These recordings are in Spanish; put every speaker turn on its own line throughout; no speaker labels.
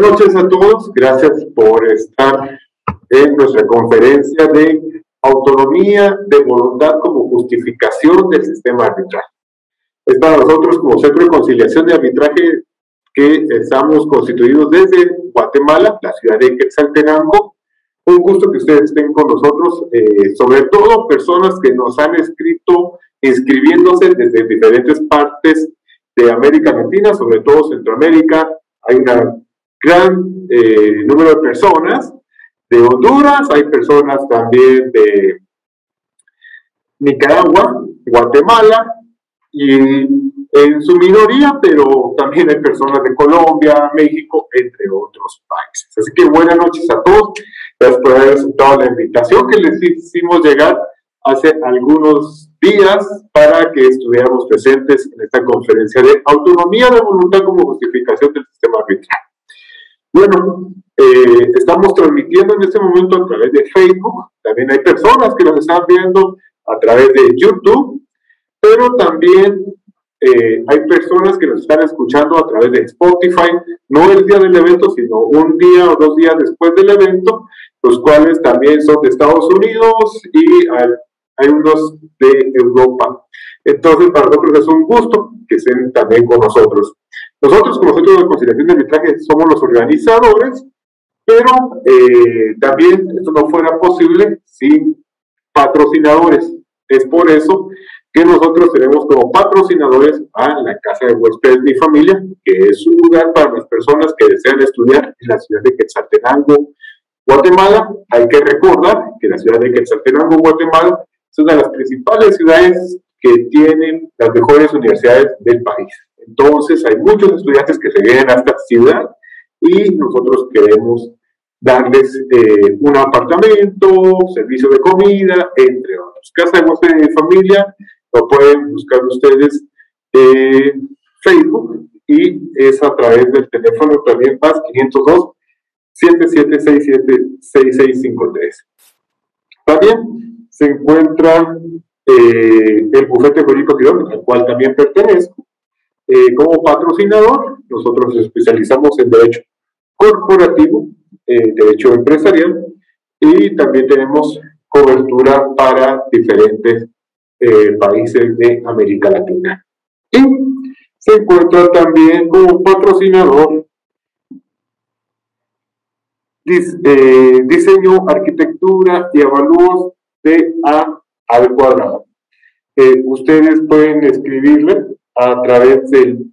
Buenas noches a todos, gracias por estar en nuestra conferencia de autonomía de voluntad como justificación del sistema de arbitraje. Es para nosotros como Centro de Conciliación de Arbitraje que estamos constituidos desde Guatemala, la ciudad de Quetzaltenango. Un gusto que ustedes estén con nosotros, eh, sobre todo personas que nos han escrito inscribiéndose desde diferentes partes de América Latina, sobre todo Centroamérica. Hay un gran eh, número de personas de Honduras, hay personas también de Nicaragua, Guatemala y en su minoría, pero también hay personas de Colombia, México, entre otros países. Así que buenas noches a todos. Gracias por haber aceptado la invitación que les hicimos llegar hace algunos días para que estuviéramos presentes en esta conferencia de autonomía de voluntad como justificación del sistema arbitral. Bueno, eh, estamos transmitiendo en este momento a través de Facebook, también hay personas que nos están viendo a través de YouTube, pero también eh, hay personas que nos están escuchando a través de Spotify, no el día del evento, sino un día o dos días después del evento, los cuales también son de Estados Unidos y hay unos de Europa. Entonces, para nosotros es un gusto que estén también con nosotros. Nosotros, como Centro de Conciliación de Arbitraje, somos los organizadores, pero eh, también esto no fuera posible sin patrocinadores. Es por eso que nosotros tenemos como patrocinadores a la Casa de Huéspedes Mi Familia, que es un lugar para las personas que desean estudiar en la ciudad de Quetzaltenango, Guatemala. Hay que recordar que la ciudad de Quetzaltenango, Guatemala, es una de las principales ciudades que tienen las mejores universidades del país. Entonces, hay muchos estudiantes que se vienen a esta ciudad y nosotros queremos darles eh, un apartamento, servicio de comida, entre otros. Casa de de familia, lo pueden buscar ustedes en Facebook y es a través del teléfono también más 502 7767 6653. También se encuentra eh, el bufete jurídico al cual también pertenezco. Eh, como patrocinador, nosotros nos especializamos en derecho corporativo, eh, derecho empresarial y también tenemos cobertura para diferentes países de América Latina. Y se encuentra también como patrocinador diseño, arquitectura y avalúos de A al cuadrado. Eh, ustedes pueden escribirle a través del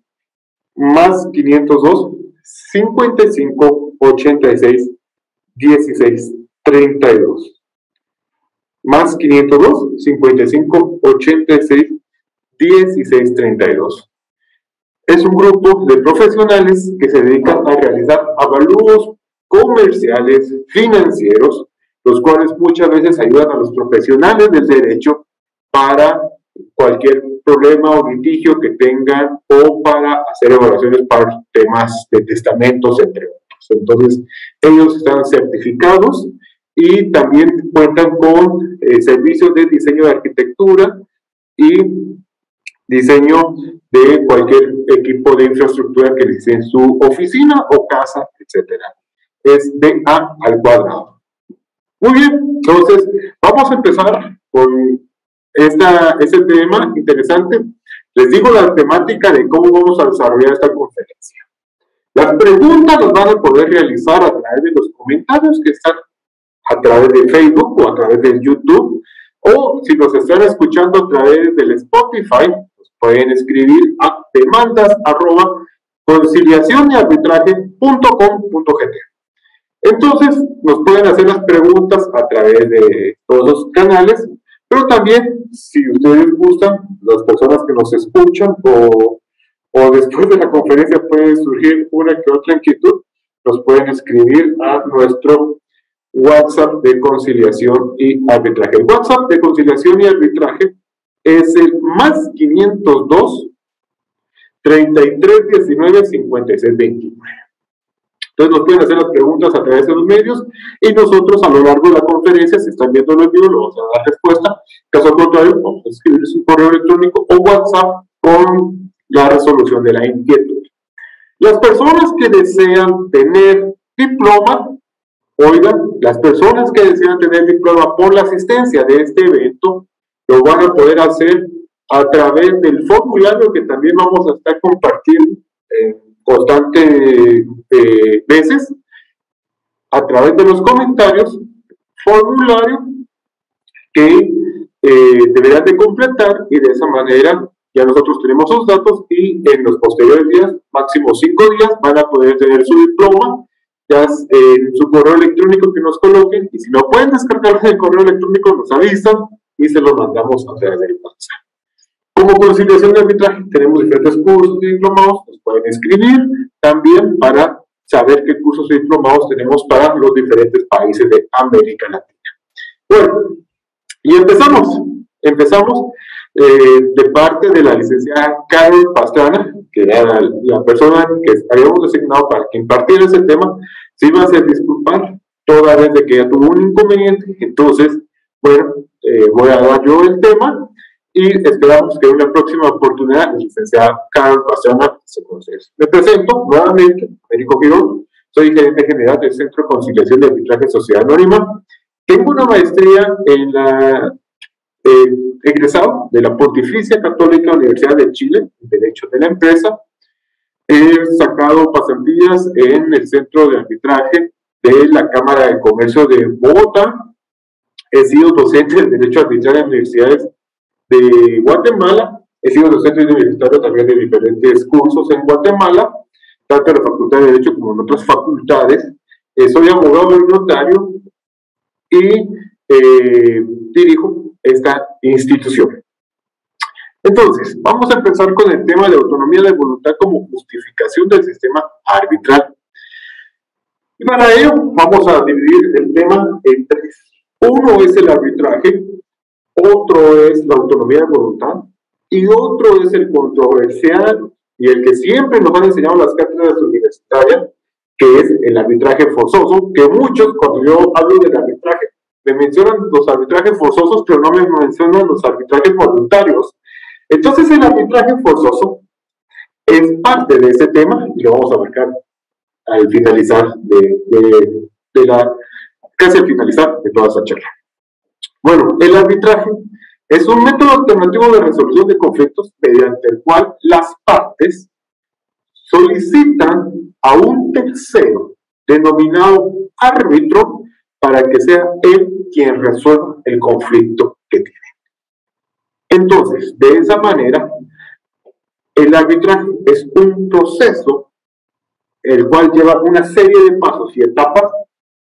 más 502 55 86 16 32. Más 502 55 86 16 32. Es un grupo de profesionales que se dedican a realizar avalúos comerciales, financieros, los cuales muchas veces ayudan a los profesionales del derecho para cualquier problema o litigio que tengan o para hacer evaluaciones para temas de testamentos, entre otros. Entonces, ellos están certificados y también cuentan con eh, servicios de diseño de arquitectura y diseño de cualquier equipo de infraestructura que les en su oficina o casa, etc. Es de A al cuadrado. Muy bien, entonces vamos a empezar con esta, este tema interesante. Les digo la temática de cómo vamos a desarrollar esta conferencia. Las preguntas las van a poder realizar a través de los comentarios que están a través de Facebook o a través de YouTube, o si nos están escuchando a través del Spotify, nos pueden escribir a demandas arroba conciliación y entonces, nos pueden hacer las preguntas a través de todos los canales, pero también, si ustedes gustan, las personas que nos escuchan o, o después de la conferencia puede surgir una que otra inquietud, nos pueden escribir a nuestro WhatsApp de conciliación y arbitraje. El WhatsApp de conciliación y arbitraje es el más 502 33 19 56 29. Entonces nos pueden hacer las preguntas a través de los medios y nosotros a lo largo de la conferencia, si están viendo el video, lo vamos a dar respuesta. Caso contrario, vamos a escribirles un correo electrónico o WhatsApp con la resolución de la inquietud. Las personas que desean tener diploma, oigan, las personas que desean tener diploma por la asistencia de este evento, lo van a poder hacer a través del formulario que también vamos a estar compartiendo en constantes eh, veces, a través de los comentarios, formulario que eh, deberán de completar y de esa manera ya nosotros tenemos los datos y en los posteriores días, máximo cinco días, van a poder tener su diploma ya en su correo electrónico que nos coloquen y si no pueden descargar el correo electrónico nos avisan y se lo mandamos a través del WhatsApp. Como conciliación de arbitraje tenemos diferentes cursos y diplomados, nos pueden escribir también para saber qué cursos y diplomados tenemos para los diferentes países de América Latina. Bueno, y empezamos, empezamos eh, de parte de la licenciada Carol Pastrana, que era la persona que habíamos designado para que impartiera ese tema, se iba a hacer disculpar toda vez de que ella tuvo un inconveniente, entonces, bueno, eh, voy a dar yo el tema y esperamos que en una próxima oportunidad la licenciada Carol Pastrana se conozca. Me presento nuevamente, Américo Girón, soy gerente general del Centro de Conciliación de Arbitraje Sociedad Anónima. Tengo una maestría en la eh, egresado de la Pontificia Católica Universidad de Chile, en Derecho de la Empresa. He sacado pasantías en el Centro de Arbitraje de la Cámara de Comercio de Bogotá. He sido docente de Derecho Arbitral en universidades de Guatemala. He sido docente universitario también de diferentes cursos en Guatemala, tanto en la Facultad de Derecho como en otras facultades. Eh, soy abogado y notario y eh, dirijo esta institución. Entonces, vamos a empezar con el tema de autonomía de voluntad como justificación del sistema arbitral. Y para ello vamos a dividir el tema en tres. Uno es el arbitraje, otro es la autonomía de voluntad y otro es el controversial y el que siempre nos han enseñado las cátedras universitarias, que es el arbitraje forzoso, que muchos, cuando yo hablo del arbitraje, me mencionan los arbitrajes forzosos, pero no me mencionan los arbitrajes voluntarios. Entonces el arbitraje forzoso es parte de ese tema y lo vamos a abarcar al finalizar de, de, la, casi al finalizar de toda esa charla. Bueno, el arbitraje es un método alternativo de resolución de conflictos mediante el cual las partes solicitan a un tercero denominado árbitro para que sea él quien resuelva el conflicto que tiene. Entonces, de esa manera, el arbitraje es un proceso el cual lleva una serie de pasos y etapas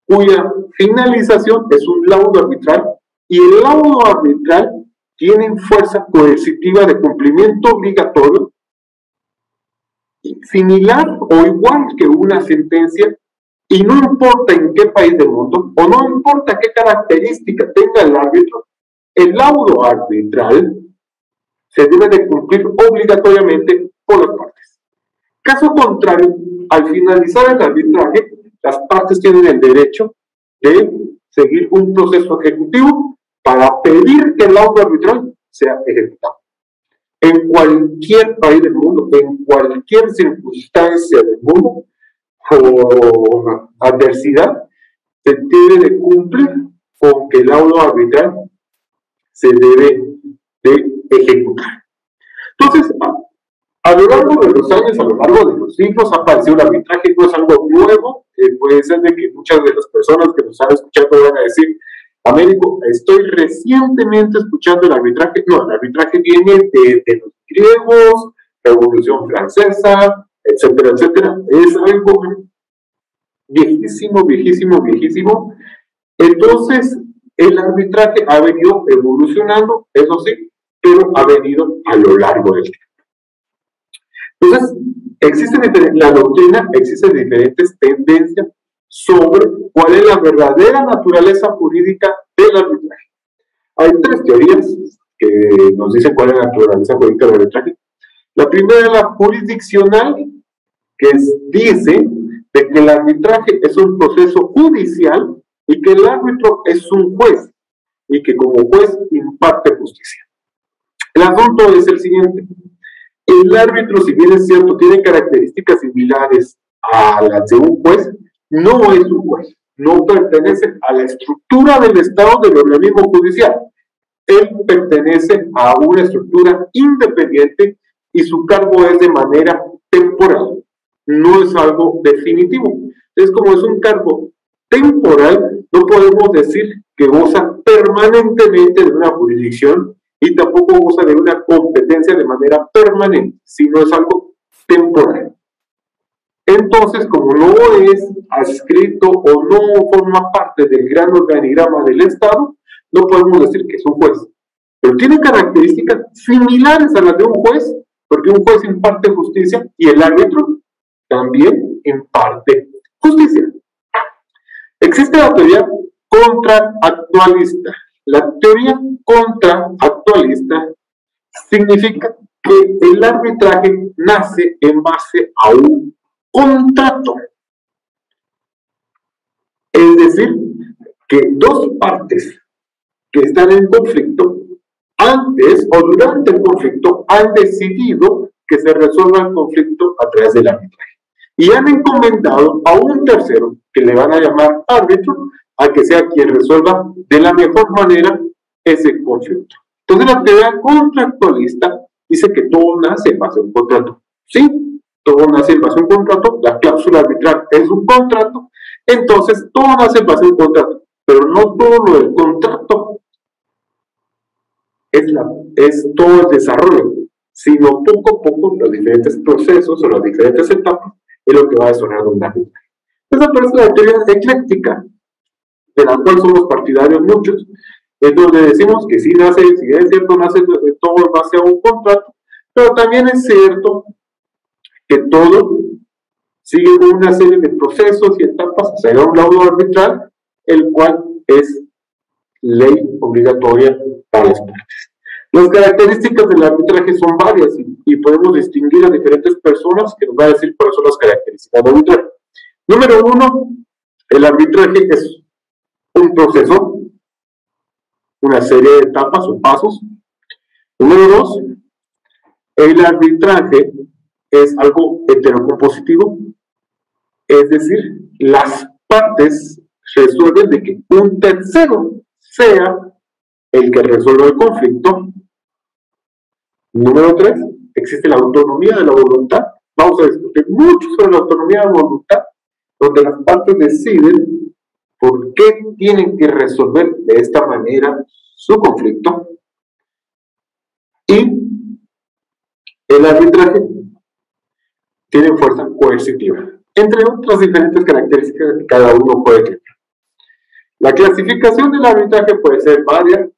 cuya finalización es un laudo arbitral y el laudo arbitral tiene fuerza coercitiva de cumplimiento obligatorio similar o igual que una sentencia y no importa en qué país del mundo, o no importa qué característica tenga el árbitro, el laudo arbitral se debe de cumplir obligatoriamente por las partes. Caso contrario, al finalizar el arbitraje, las partes tienen el derecho de seguir un proceso ejecutivo para pedir que el laudo arbitral sea ejecutado. En cualquier país del mundo, en cualquier circunstancia del mundo, por adversidad, se debe de cumplir con que el laudo arbitral se debe de ejecutar. Entonces, a, lo largo de los años, a lo largo de los siglos, ha aparecido el arbitraje, no es algo nuevo, eh, puede ser de que muchas de las personas que nos han escuchado van a decir, Américo, estoy recientemente escuchando el arbitraje, no, el arbitraje viene de, los griegos, Revolución Francesa, etcétera, etcétera. Es algo viejísimo, viejísimo, viejísimo. Entonces, el arbitraje ha venido evolucionando, eso sí, pero ha venido a lo largo del tiempo. Entonces, existen la doctrina, existen diferentes tendencias sobre cuál es la verdadera naturaleza jurídica del arbitraje. Hay tres teorías que nos dicen cuál es la naturaleza jurídica del arbitraje. La primera es la jurisdiccional, que dice de que el arbitraje es un proceso judicial y que el árbitro es un juez y que como juez imparte justicia. El asunto es el siguiente. el árbitro, si bien es cierto, tiene características similares a las de un juez, no es un juez, no pertenece a la estructura del Estado del organismo judicial. Él pertenece a una estructura independiente y su cargo es de manera temporal, no es algo definitivo. Es como es un cargo temporal, no podemos decir que goza permanentemente de una jurisdicción y tampoco goza de una competencia de manera permanente, sino es algo temporal. Entonces, como no es adscrito o no forma parte del gran organigrama del Estado, no podemos decir que es un juez. Pero tiene características similares a las de un juez, porque un juez imparte justicia y el árbitro también imparte justicia. Existe la teoría contraactualista. La teoría contraactualista significa que el arbitraje nace en base a un contrato. Es decir, que dos partes que están en conflicto, antes o durante el conflicto, han decidido que se resuelva el conflicto a través del arbitraje. Y han encomendado a un tercero, que le van a llamar árbitro, a que sea quien resuelva de la mejor manera ese conflicto. Entonces la teoría contractualista dice que todo nace en base a un contrato. Sí, todo nace en base a un contrato, la cláusula arbitral es un contrato, entonces todo nace en base a un contrato, pero no todo lo del contrato es, la, es todo el desarrollo, sino poco a poco los diferentes procesos o las diferentes etapas es lo que va a desarrollando un arbitraje. Esa parece la teoría ecléctica, de la cual somos partidarios muchos, es donde decimos que sí nace, si es cierto, nace todo en base a un contrato, pero también es cierto que todo sigue una serie de procesos y etapas hacia un laudo arbitral, el cual es ley obligatoria para las partes. Las características del arbitraje son varias y, podemos distinguir a diferentes personas que nos van a decir cuáles son las características del arbitraje. Número uno, el arbitraje es un proceso, una serie de etapas o pasos. Número dos, el arbitraje es algo heterocompositivo, es decir, las partes resuelven de que un tercero sea el que resuelva el conflicto. Número tres, existe la autonomía de la voluntad. Vamos a discutir mucho sobre la autonomía de la voluntad, donde las partes deciden por qué tienen que resolver de esta manera su conflicto. Y el arbitraje tiene fuerza coercitiva, entre otras diferentes características que cada uno puede tener. La clasificación del arbitraje puede ser varias,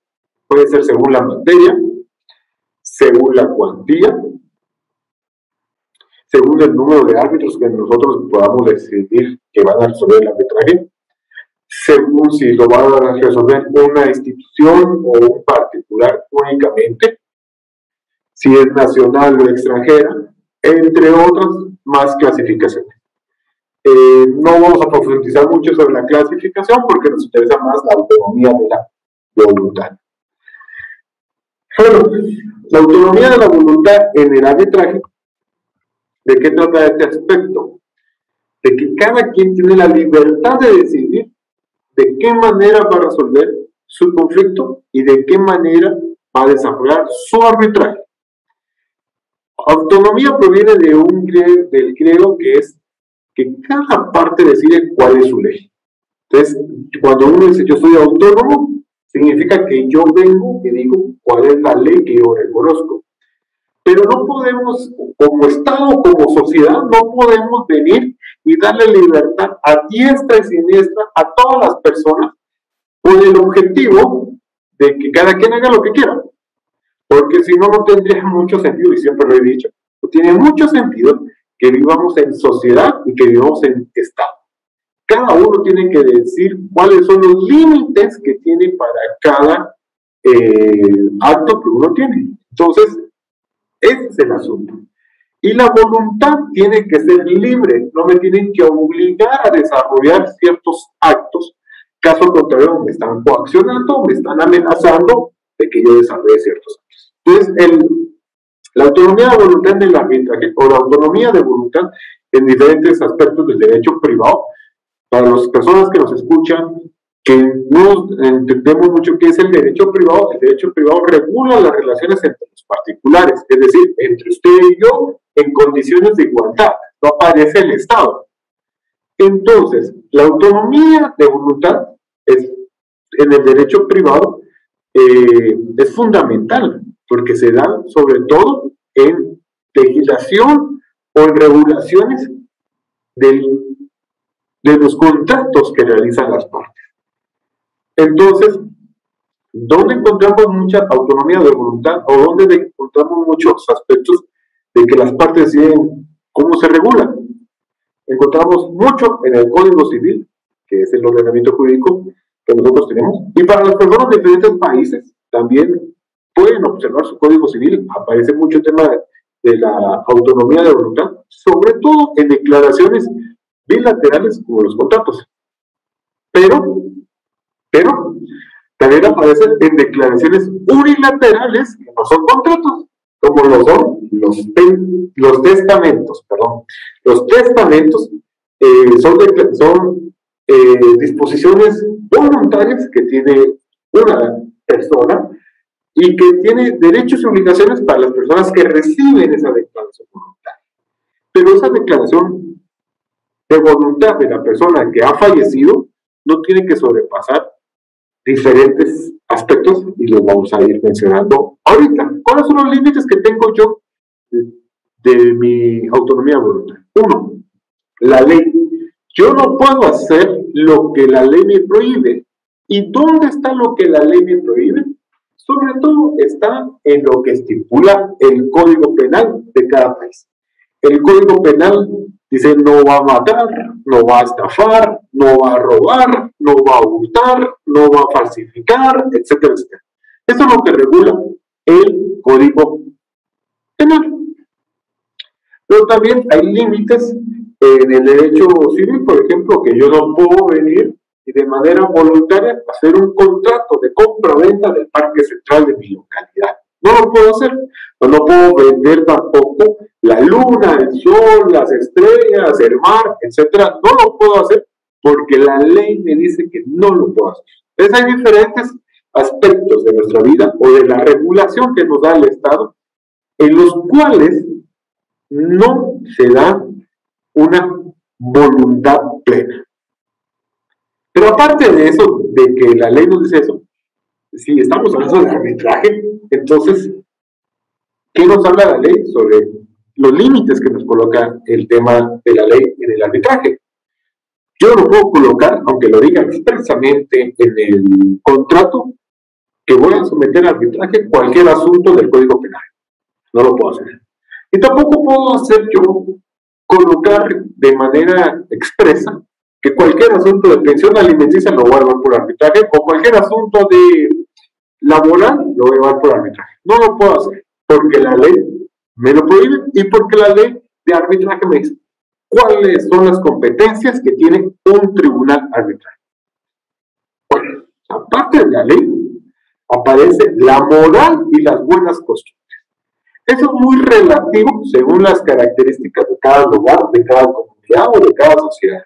puede ser según la materia, según la cuantía, según el número de árbitros que nosotros podamos decidir que van a resolver el arbitraje, según si lo va a resolver una institución o un particular únicamente, si es nacional o extranjera, entre otras más clasificaciones. Eh, no vamos a profundizar mucho sobre la clasificación porque nos interesa más la autonomía de la voluntad. La autonomía de la voluntad en el arbitraje, ¿de qué trata este aspecto? De que cada quien tiene la libertad de decidir de qué manera va a resolver su conflicto y de qué manera va a desarrollar su arbitraje. Autonomía proviene de un del griego que es que cada parte decide cuál es su ley. Entonces, cuando uno dice yo soy autónomo, significa que yo vengo y digo cuál es la ley que yo reconozco. Pero no podemos, como Estado, como sociedad, no podemos venir y darle libertad a diestra y siniestra a todas las personas con el objetivo de que cada quien haga lo que quiera. Porque si no, no tendría mucho sentido, y siempre lo he dicho, no tiene mucho sentido que vivamos en sociedad y que vivamos en Estado. Cada uno tiene que decir cuáles son los límites que tiene para cada eh, acto que uno tiene. Entonces, ese es el asunto. Y la voluntad tiene que ser libre, no me tienen que obligar a desarrollar ciertos actos, caso contrario me están coaccionando, me están amenazando de que yo desarrolle ciertos. Entonces, el, La autonomía de voluntad en el arbitraje o la autonomía de voluntad en diferentes aspectos del derecho privado, para las personas que nos escuchan, que no entendemos mucho qué es el derecho privado, el derecho privado regula las relaciones entre los particulares, es decir, entre usted y yo en condiciones de igualdad, no aparece el Estado. Entonces, la autonomía de voluntad es, en el derecho privado eh, es fundamental, porque se da sobre todo en legislación o en regulaciones de los contratos que realizan las partes. Entonces, ¿dónde encontramos mucha autonomía de voluntad o dónde encontramos muchos aspectos de que las partes deciden cómo se regula? Encontramos mucho en el Código Civil, que es el ordenamiento jurídico que nosotros tenemos, y para las personas de diferentes países también pueden observar su Código Civil, aparece mucho el tema de la autonomía de voluntad, sobre todo en declaraciones bilaterales como los contratos. Pero pero también aparecen en declaraciones unilaterales que no son contratos, como lo son los, los testamentos, perdón. Los testamentos eh, son, son eh, disposiciones voluntarias que tiene una persona y que tiene derechos y obligaciones para las personas que reciben esa declaración voluntaria. Pero esa declaración de voluntad de la persona que ha fallecido no tiene que sobrepasar diferentes aspectos y los vamos a ir mencionando ahorita. ¿Cuáles son los límites que tengo yo de, mi autonomía voluntaria? Uno, la ley. Yo no puedo hacer lo que la ley me prohíbe. ¿Y dónde está lo que la ley me prohíbe? Sobre todo está en lo que estipula el Código Penal de cada país. El Código Penal Dice, no va a matar, no va a estafar, no va a robar, no va a hurtar, no va a falsificar, etcétera, etcétera. Eso es lo que regula el código penal. Pero también hay límites en el derecho civil, por ejemplo, que yo no puedo venir y de manera voluntaria hacer un contrato de compra-venta del parque central de mi localidad. No lo puedo hacer. No, puedo vender tampoco la luna, el sol, las estrellas, el mar, etcétera. No lo puedo hacer porque la ley me dice que no lo puedo hacer. Entonces hay diferentes aspectos de nuestra vida o de la regulación que nos da el Estado en los cuales no se da una voluntad plena. Pero aparte de eso, de que la ley nos dice eso, si estamos hablando de arbitraje, entonces, ¿qué nos habla la ley sobre los límites que nos coloca el tema de la ley en el arbitraje? Yo no puedo colocar, aunque lo diga expresamente en el contrato, que voy a someter a arbitraje cualquier asunto del Código Penal. No lo puedo hacer. Y tampoco puedo hacer yo colocar de manera expresa que cualquier asunto de pensión alimenticia lo voy a llevar por arbitraje o cualquier asunto de laboral lo voy a llevar por arbitraje. No lo puedo hacer porque la ley me lo prohíbe y porque la ley de arbitraje me dice cuáles son las competencias que tiene un tribunal arbitraje. Bueno, aparte de la ley, aparece la moral y las buenas costumbres. Eso es muy relativo según las características de cada lugar, de cada comunidad o de cada sociedad.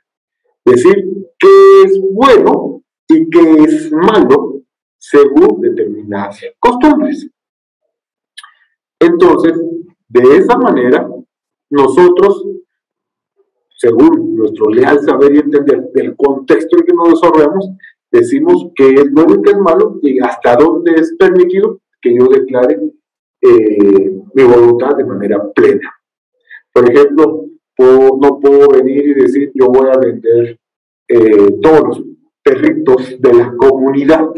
Decir, qué es bueno y qué es malo según determinadas costumbres. Entonces, de esa manera, nosotros, según nuestro leal saber y entender del contexto en que nos desarrollamos, decimos qué es bueno y qué es malo y hasta dónde es permitido que yo declare eh, mi voluntad de manera plena. Por ejemplo, no puedo venir y decir yo voy a vender eh, todos los perritos de la comunidad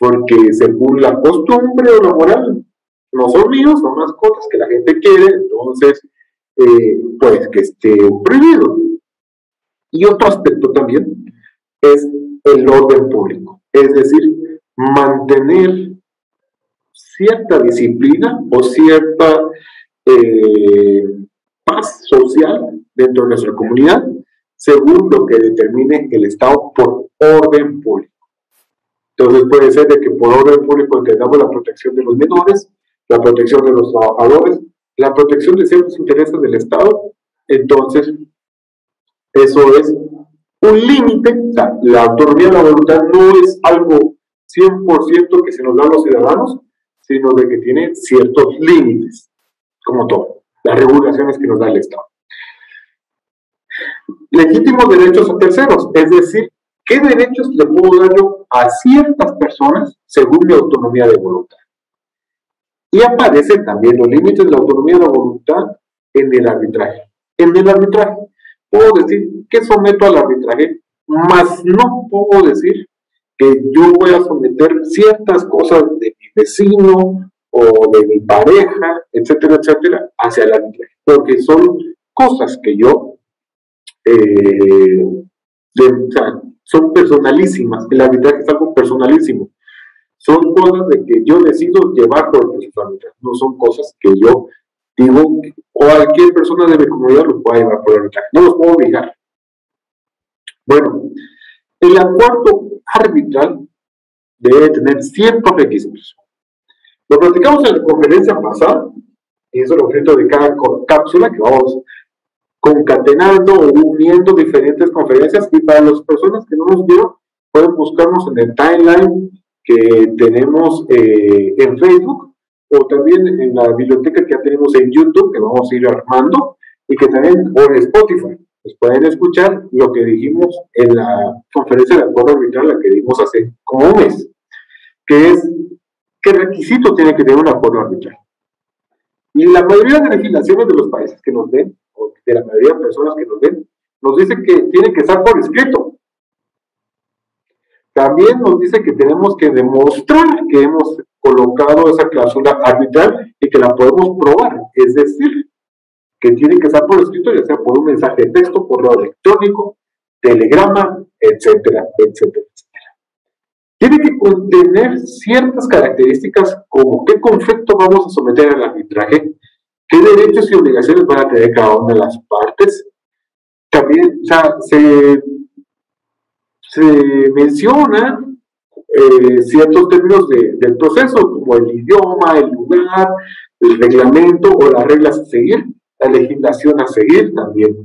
porque según la costumbre o la moral, no son míos, son mascotas que la gente quiere, entonces, eh, pues que esté prohibido. Y otro aspecto también es el orden público, es decir, mantener cierta disciplina o cierta eh, paz social dentro de nuestra comunidad, según lo que determine el Estado por orden público. Entonces puede ser de que por orden público entendamos la protección de los menores, la protección de los trabajadores la protección de ciertos intereses del Estado, entonces eso es un límite, la autonomía de la voluntad no es algo 100% que se nos da a los ciudadanos, sino de que tiene ciertos límites, como todo, las regulaciones que nos da el Estado. Legítimos derechos a terceros, es decir, ¿qué derechos le puedo dar yo a ciertas personas según mi autonomía de voluntad? Y aparecen también los límites de la autonomía de voluntad en el arbitraje. En el arbitraje, puedo decir que someto al arbitraje, mas no puedo decir que yo voy a someter ciertas cosas de mi vecino o de mi pareja, etcétera, etcétera, hacia el arbitraje, porque son cosas que yo, eh, son personalísimas, el arbitraje es algo personalísimo, son cosas de que yo decido llevar por el proceso no son cosas que yo digo, cualquier persona de mi comunidad lo pueda llevar por el arbitraje, no los puedo obligar. Bueno, el acuerdo arbitral debe tener ciertos requisitos. Lo platicamos en la conferencia pasada, y es el objeto de cada cápsula que vamos concatenando o uniendo diferentes conferencias. Y para las personas que no nos vieron, pueden buscarnos en el timeline que tenemos eh, en Facebook o también en la biblioteca que ya tenemos en YouTube, que vamos a ir armando, y que también, o en Spotify pues pueden escuchar lo que dijimos en la conferencia de acuerdo arbitral, la que dimos hace como un mes, que es qué requisito tiene que tener un acuerdo arbitral. Y la mayoría de legislaciones de los países que nos ven, o de la mayoría de personas que nos ven, nos dice que tiene que estar por escrito. También nos dice que tenemos que demostrar que hemos colocado esa cláusula arbitral y que la podemos probar. Es decir, que tiene que estar por escrito, ya sea por un mensaje de texto, por lo electrónico, telegrama, etcétera, etcétera. Tiene que contener ciertas características como qué conflicto vamos a someter al arbitraje, qué derechos y obligaciones van a tener cada una de las partes. También se, se menciona eh, ciertos términos del proceso, como el idioma, el lugar, el reglamento o las reglas a seguir la legislación a seguir también.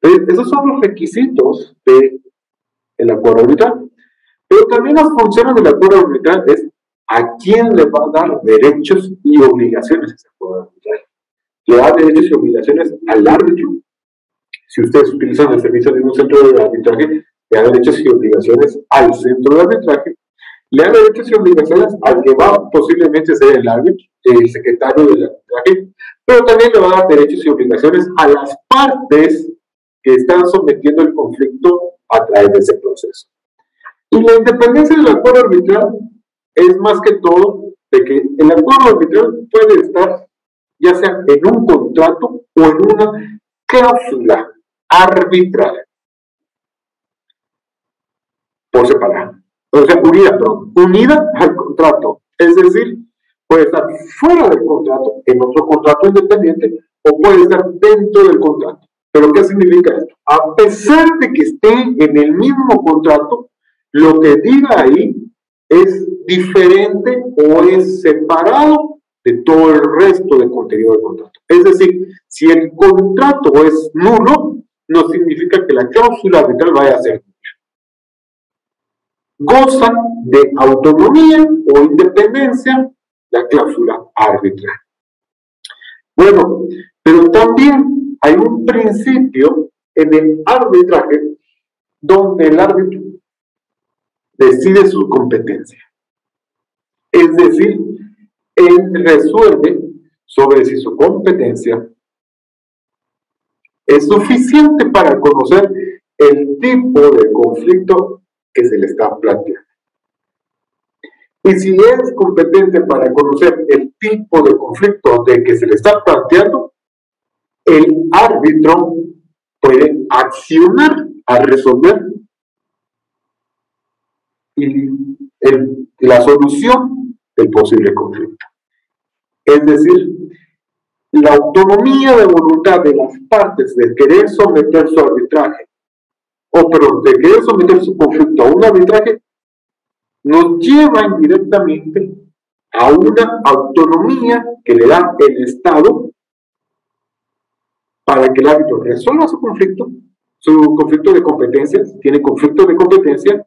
Esos son los requisitos del acuerdo arbitral. Pero también las funciones del acuerdo arbitral es a quién le va a dar derechos y obligaciones ese acuerdo arbitral. Le da derechos y obligaciones al árbitro. Si ustedes utilizan el servicio de un centro de arbitraje, le da derechos y obligaciones al centro de arbitraje. Le da derechos y obligaciones al que va posiblemente a ser el árbitro, el secretario del arbitraje, pero también le va a dar derechos y obligaciones a las partes que están sometiendo el conflicto a través de ese proceso. Y la independencia del acuerdo arbitral es más que todo de que el acuerdo arbitral puede estar ya sea en un contrato o en una cláusula arbitral por separado. O sea, unida, perdón, unida al contrato. Es decir, puede estar fuera del contrato, en otro contrato independiente, o puede estar dentro del contrato. ¿Pero qué significa esto? A pesar de que esté en el mismo contrato, lo que diga ahí es diferente o es separado de todo el resto del contenido del contrato. Es decir, si el contrato es nulo, no significa que la cláusula arbitral vaya a ser nula. Goza de autonomía o independencia la cláusula arbitral. Bueno, pero también hay un principio en el arbitraje donde el árbitro decide su competencia. Es decir, él resuelve sobre si su competencia es suficiente para conocer el tipo de conflicto que se le está planteando. Y si es competente para conocer el tipo de conflicto de que se le está planteando, el árbitro puede accionar a resolver la solución del posible conflicto. Es decir, la autonomía de voluntad de las partes de querer someter su arbitraje, o perdón, de querer someter su conflicto a un arbitraje, nos llevan directamente a una autonomía que le da el Estado para que el árbitro resuelva su conflicto, su conflicto de competencias, tiene conflicto de competencia,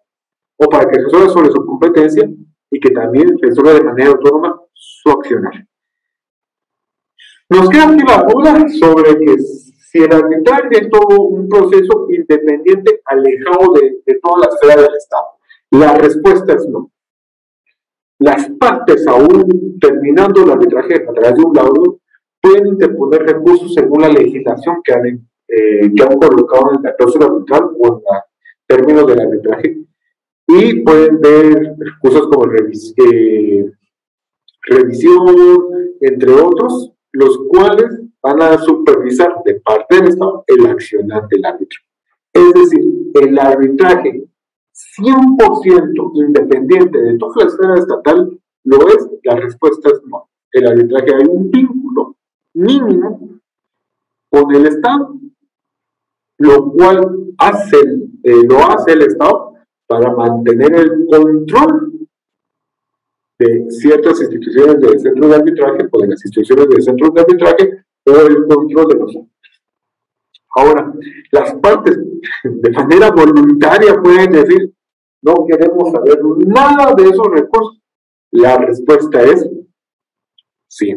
o para que resuelva sobre su competencia y que también resuelva de manera autónoma su accionar. Nos queda aquí la duda sobre que si el arbitraje es todo un proceso independiente, alejado de, de toda la esfera del Estado. La respuesta es no. Las partes, aún terminando el arbitraje a través de un laudo, pueden interponer recursos según la legislación que han, eh, que han colocado en la cláusula arbitral o en los términos del arbitraje y pueden ver recursos como eh, revisión, entre otros, los cuales van a supervisar de parte del Estado el accionar del árbitro. Es decir, el arbitraje 100% independiente de toda la esfera estatal lo es, la respuesta es no. El arbitraje hay un vínculo mínimo con el Estado, lo cual hace, eh, lo hace el Estado para mantener el control de ciertas instituciones del centro de arbitraje o de las instituciones del centro de arbitraje o el control de los Ahora, las partes de manera voluntaria pueden decir, no queremos saber nada de esos recursos. La respuesta es sí.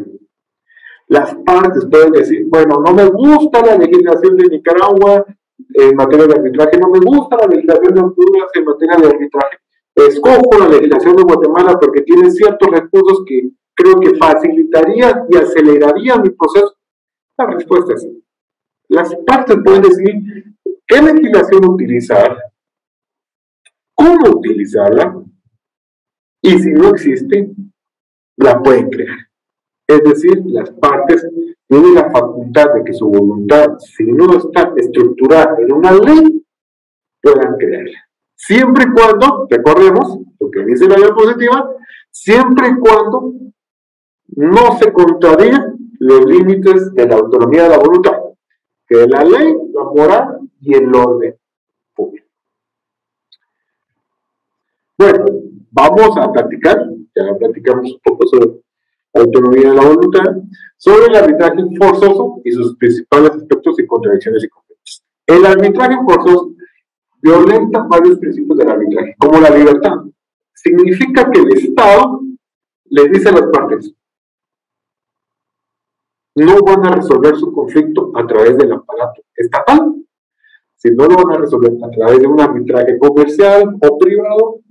Las partes pueden decir, bueno, no me gusta la legislación de Nicaragua en materia de arbitraje, no me gusta la legislación de Honduras en materia de arbitraje, escojo la legislación de Guatemala porque tiene ciertos recursos que creo que facilitaría y aceleraría mi proceso. La respuesta es. Las partes pueden decidir qué legislación utilizar, cómo utilizarla, y si no existe, la pueden crear. Es decir, las partes tienen la facultad de que su voluntad, si no está estructurada en una ley, puedan crearla. Siempre y cuando, recordemos lo que dice la diapositiva, siempre y cuando no se contradiga los límites de la autonomía de la voluntad, que es la ley, la moral y el orden público. Bueno, vamos a platicar, ya platicamos un poco sobre autonomía de la voluntad, sobre el arbitraje forzoso y sus principales aspectos y contradicciones y conflictos. El arbitraje forzoso violenta varios principios del arbitraje, como la libertad. Significa que el Estado le dice a las partes, no van a resolver su conflicto a través del aparato estatal, sino lo van a resolver a través de un arbitraje comercial o privado,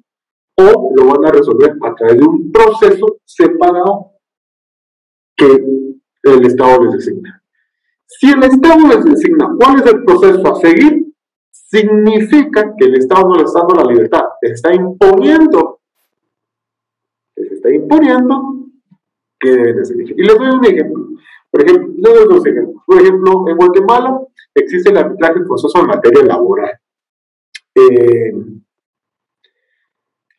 o lo van a resolver a través de un proceso separado que el Estado les designa. Si el Estado les designa cuál es el proceso a seguir, significa que el Estado no le está dando la libertad, les está imponiendo, les está imponiendo que deben de seguir. Y les doy un ejemplo. Por ejemplo, les doy ejemplos. Por ejemplo, en Guatemala existe el arbitraje forzoso en materia laboral. Eh,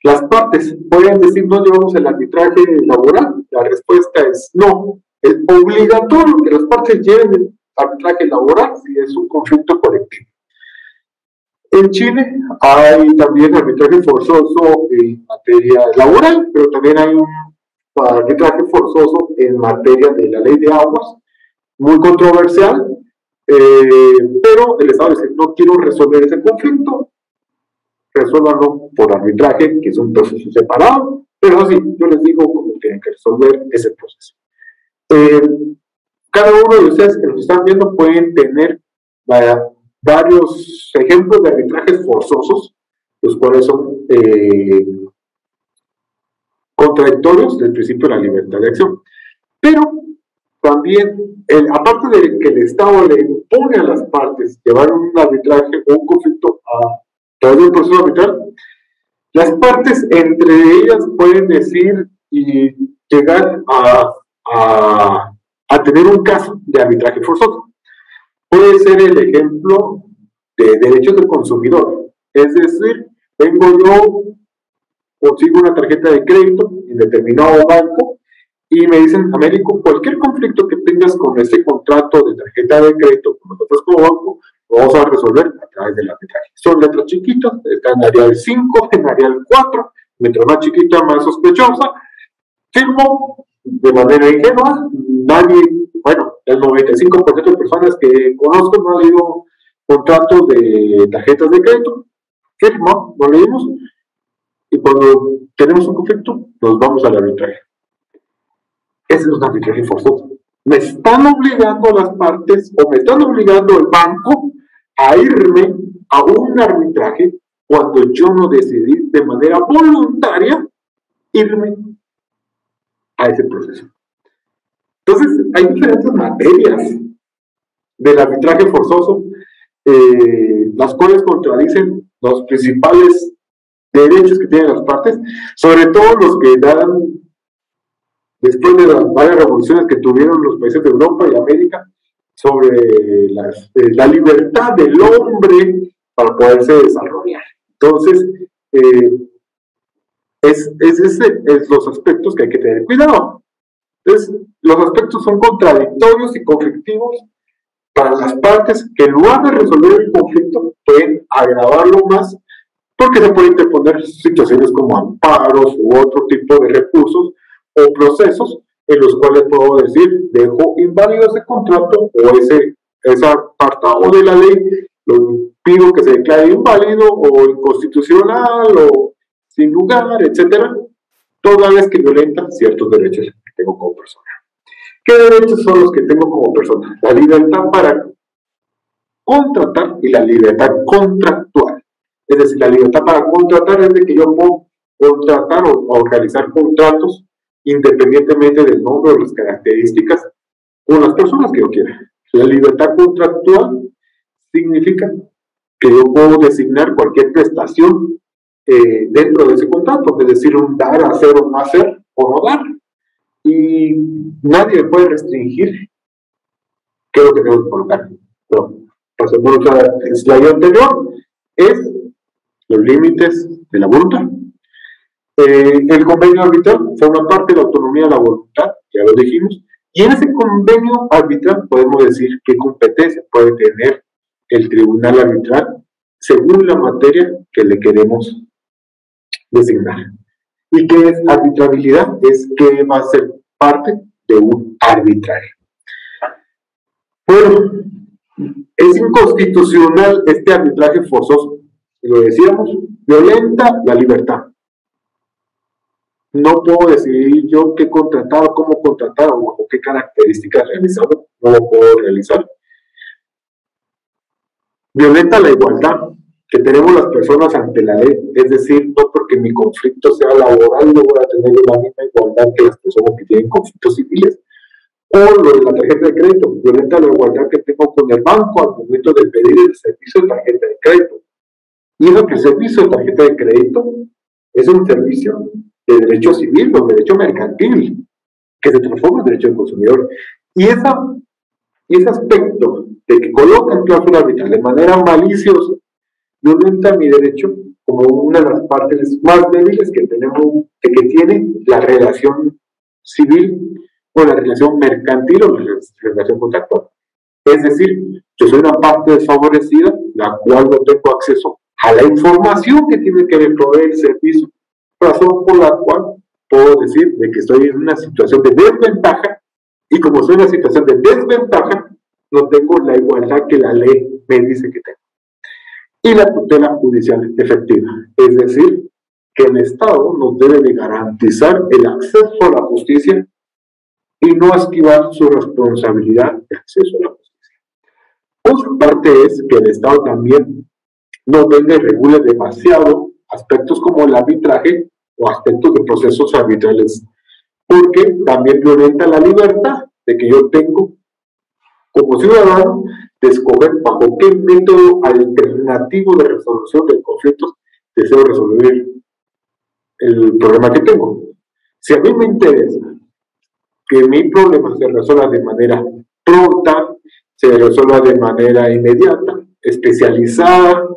las partes pueden decir no llevamos el arbitraje laboral. La respuesta es no. Es obligatorio que las partes lleven el arbitraje laboral si es un conflicto colectivo. En Chile hay también arbitraje forzoso en materia laboral, pero también hay un arbitraje forzoso en materia de la ley de aguas, muy controversial, eh, pero el Estado dice, no quiero resolver ese conflicto, resuélvanlo por arbitraje, que es un proceso separado, pero así, yo les digo cómo tienen que resolver ese proceso. Eh, cada uno de ustedes que nos están viendo pueden tener varios ejemplos de arbitrajes forzosos, los cuales son eh, contradictorios del principio de la libertad de acción. Pero también, aparte de que el Estado le impone a las partes llevar un arbitraje o un conflicto a través del proceso arbitral, las partes entre ellas pueden decir y llegar a, a, a tener un caso de arbitraje forzoso puede ser el ejemplo de derechos del consumidor. Es decir, vengo yo, consigo una tarjeta de crédito en determinado banco y me dicen, Américo, cualquier conflicto que tengas con ese contrato de tarjeta de crédito con nosotros como banco, lo vamos a resolver a través del arbitraje. Son letras chiquitas, está en área 5, en área 4, mientras más chiquita, más sospechosa. Firmo, de manera ingenua, nadie, bueno, el 95% de personas que conozco no han leído contratos de tarjetas de crédito, firma, lo leímos, y cuando tenemos un conflicto, nos vamos al arbitraje. Ese es un arbitraje forzoso. Me están obligando las partes o me están obligando el banco a irme a un arbitraje cuando yo no decidí de manera voluntaria irme a ese proceso. Entonces, hay diferentes materias del arbitraje forzoso, eh, las cuales contradicen los principales derechos que tienen las partes, sobre todo los que dan, después de las varias revoluciones que tuvieron los países de Europa y América, sobre eh, la libertad del hombre para poderse desarrollar. Entonces, eh, es, es, ese, es los aspectos que hay que tener cuidado. Entonces, los aspectos son contradictorios y conflictivos para las partes que en lugar de resolver el conflicto pueden agravarlo más porque se pueden interponer situaciones como amparos u otro tipo de recursos o procesos en los cuales puedo decir, dejo inválido ese contrato o ese, esa apartado de la ley, lo pido que se declare inválido o inconstitucional o sin lugar, etcétera, toda vez que violenta ciertos derechos que tengo como persona. ¿Qué derechos son los que tengo como persona? La libertad para contratar y la libertad contractual. Es decir, la libertad para contratar es de que yo puedo contratar o, realizar contratos independientemente del nombre o las características con las personas que yo quiera. La libertad contractual significa que yo puedo designar cualquier prestación eh, dentro de ese contrato, es decir, un dar, hacer o no hacer o no dar. Y nadie puede restringir qué es lo que tengo que colocar. Pero, pasemos otra slide anterior, es los límites de la voluntad. Eh, el convenio arbitral forma parte de la autonomía de la voluntad, ya lo dijimos, y en ese convenio arbitral podemos decir qué competencia puede tener el tribunal arbitral según la materia que le queremos designar. ¿Y qué es arbitrabilidad? Es que va a ser parte de un arbitraje. Bueno, es inconstitucional este arbitraje forzoso lo decíamos, violenta la libertad. No puedo decidir yo qué contratar, cómo contratar o qué características realizar, no lo puedo realizar. Violenta la igualdad que tenemos las personas ante la ley, es decir, no porque mi conflicto sea laboral, no voy a tener la misma igualdad que las personas que tienen conflictos civiles. O lo de la tarjeta de crédito, violenta la igualdad que tengo con el banco al momento de pedir el servicio de tarjeta de crédito y que el servicio de tarjeta de crédito es un servicio de derecho civil o derecho mercantil que se transforma en derecho del consumidor. Y, esa, ese aspecto de que colocan cláusula arbitral de manera maliciosa violenta mi derecho como una de las partes más débiles que tenemos, que tiene la relación civil o la relación mercantil o la relación contractual. Es decir, yo soy una parte desfavorecida, la cual no tengo acceso a la información que tiene que proveer el servicio, razón por la cual puedo decir de que estoy en una situación de desventaja y como soy en una situación de desventaja, no tengo la igualdad que la ley me dice que tengo. Y la tutela judicial efectiva, es decir, que el Estado nos debe de garantizar el acceso a la justicia y no esquivar su responsabilidad de acceso a la justicia. Otra parte es que el Estado también no venga y regule demasiado aspectos como el arbitraje o aspectos de procesos arbitrales, porque también violenta la libertad de que yo tengo como ciudadano de escoger bajo qué método alternativo de resolución de conflictos deseo resolver el problema que tengo. Si a mí me interesa que mi problema se resuelva de manera pronta, se resuelva de manera inmediata, especializada,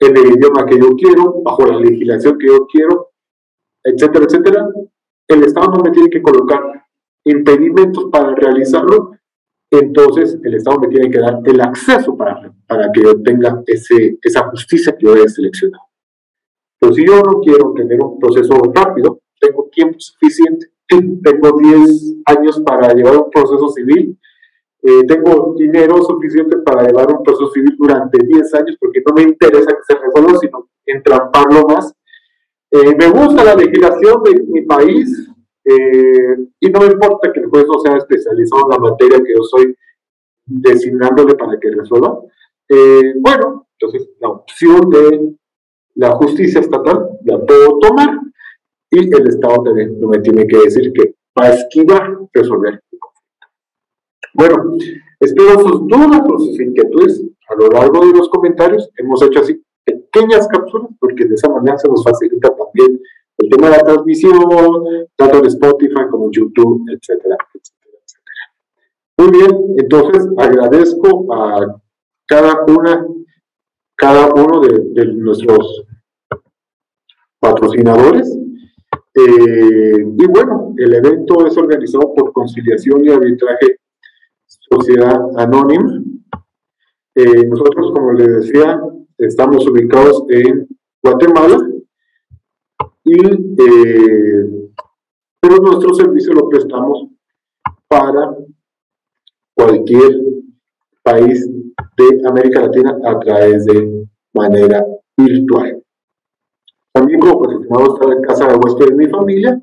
en el idioma que yo quiero, bajo la legislación que yo quiero, etcétera, etcétera, el Estado no me tiene que colocar impedimentos para realizarlo, entonces el Estado me tiene que dar el acceso para, para que yo tenga ese, esa justicia que yo he seleccionado. Pero si yo no quiero tener un proceso rápido, tengo tiempo suficiente tengo 10 años para llevar un proceso civil, eh, tengo dinero suficiente para llevar un proceso civil durante 10 años porque no me interesa que se resuelva, sino entramparlo más. Eh, me gusta la legislación de mi país eh, y no me importa que el juez no sea especializado en la materia que yo soy designándole para que resuelva. bueno, entonces la opción de la justicia estatal la puedo tomar y el Estado también no me tiene que decir que va a esquivar resolver bueno, espero sus dudas o sus inquietudes a lo largo de los comentarios. Hemos hecho así pequeñas cápsulas porque de esa manera se nos facilita también el tema de la transmisión, tanto en Spotify como YouTube, etcétera, etcétera, etcétera. Muy bien, entonces agradezco a cada una, cada uno de, nuestros patrocinadores. Eh, y bueno, el evento es organizado por Conciliación y Arbitraje Sociedad Anónima. Eh, nosotros, como les decía, estamos ubicados en Guatemala y eh, pero nuestro servicio lo prestamos para cualquier país de América Latina a través de manera virtual. También como posicionado está la Casa de Huéspedes de mi familia,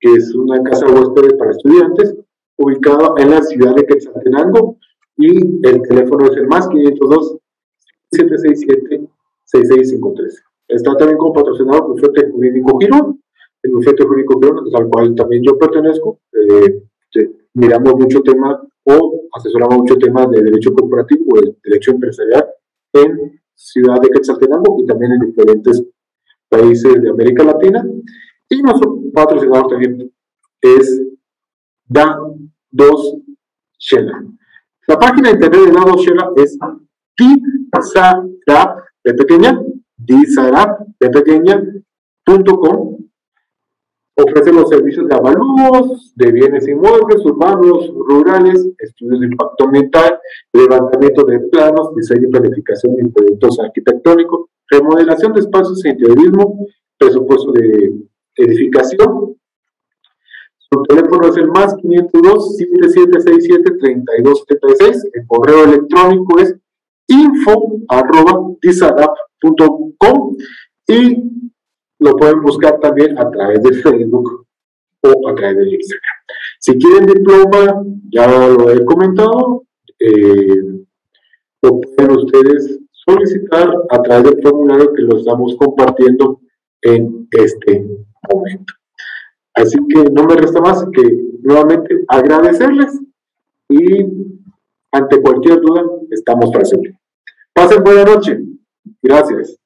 que es una casa de huéspedes para estudiantes, ubicado en la ciudad de Quetzaltenango y el teléfono es el más 502 767 6653. Está también como patrocinador bufete jurídico Girón, el bufete jurídico Girón, al cual también yo pertenezco. Eh, miramos mucho tema o asesoramos mucho temas de derecho corporativo o de derecho empresarial en Ciudad de Quetzaltenango y también en diferentes países de América Latina. Y nuestro patrocinador también es da dos Shela. La página de internet de da dos Shela es disarap de pequeña, pequeña.com. Ofrece los servicios de avalúos de bienes inmuebles, urbanos, rurales, estudios de impacto ambiental, levantamiento de planos, diseño y planificación de proyectos arquitectónicos, remodelación de espacios e interiorismo, presupuesto de edificación, su teléfono es el más 502 7767 3276. El correo electrónico es info arroba y lo pueden buscar también a través de Facebook o a través de Instagram. Si quieren diploma, ya lo he comentado, eh, lo pueden ustedes solicitar a través del formulario que lo estamos compartiendo en este momento. Así que no me resta más que nuevamente agradecerles y ante cualquier duda estamos para servir. Pasen buena noche. Gracias.